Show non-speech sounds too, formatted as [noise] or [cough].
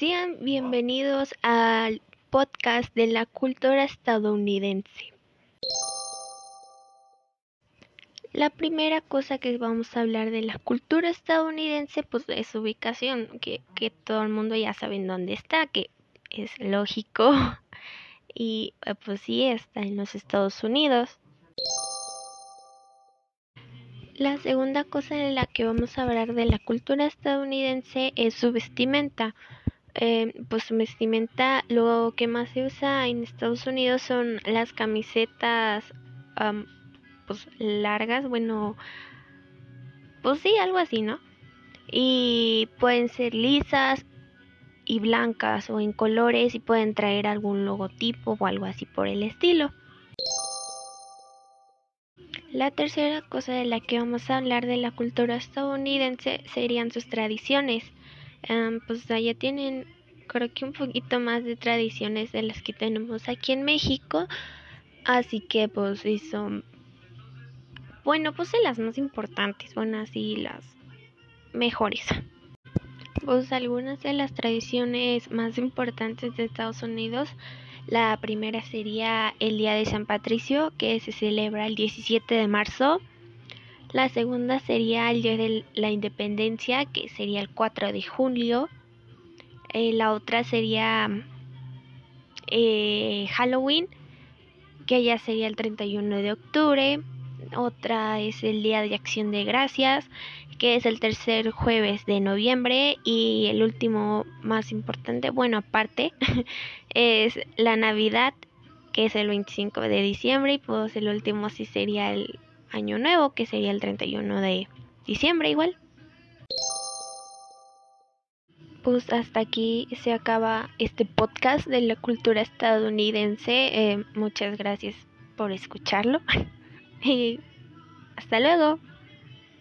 Sean bienvenidos al podcast de la cultura estadounidense. La primera cosa que vamos a hablar de la cultura estadounidense pues es su ubicación, que, que todo el mundo ya sabe en dónde está, que es lógico. [laughs] Y eh, pues sí, está en los Estados Unidos. La segunda cosa de la que vamos a hablar de la cultura estadounidense es su vestimenta. Eh, pues su vestimenta, lo que más se usa en Estados Unidos son las camisetas pues largas, bueno, pues sí, algo así, ¿no? Y pueden ser lisas y blancas o en colores y pueden traer algún logotipo o algo así por el estilo. La tercera cosa de la que vamos a hablar de la cultura estadounidense serían sus tradiciones. Pues allá tienen creo que un poquito más de tradiciones de las que tenemos aquí en México. Así que pues son, bueno, pues las más importantes, bueno, así las mejores. Pues algunas de las tradiciones más importantes de Estados Unidos. La primera sería el Día de San Patricio, que se celebra el 17 de marzo. La segunda sería el Día de la Independencia, que sería el 4 de julio. Eh, la otra sería eh, Halloween, que ya sería el 31 de octubre. Otra es el Día de Acción de Gracias, que es el tercer jueves de noviembre y el último más importante, bueno aparte, [laughs] es la Navidad, que es el 25 de diciembre y pues el último sí sería el Año Nuevo, que sería el 31 de diciembre igual. Pues hasta aquí se acaba este podcast de la cultura estadounidense. Eh, muchas gracias por escucharlo [laughs] y hasta luego.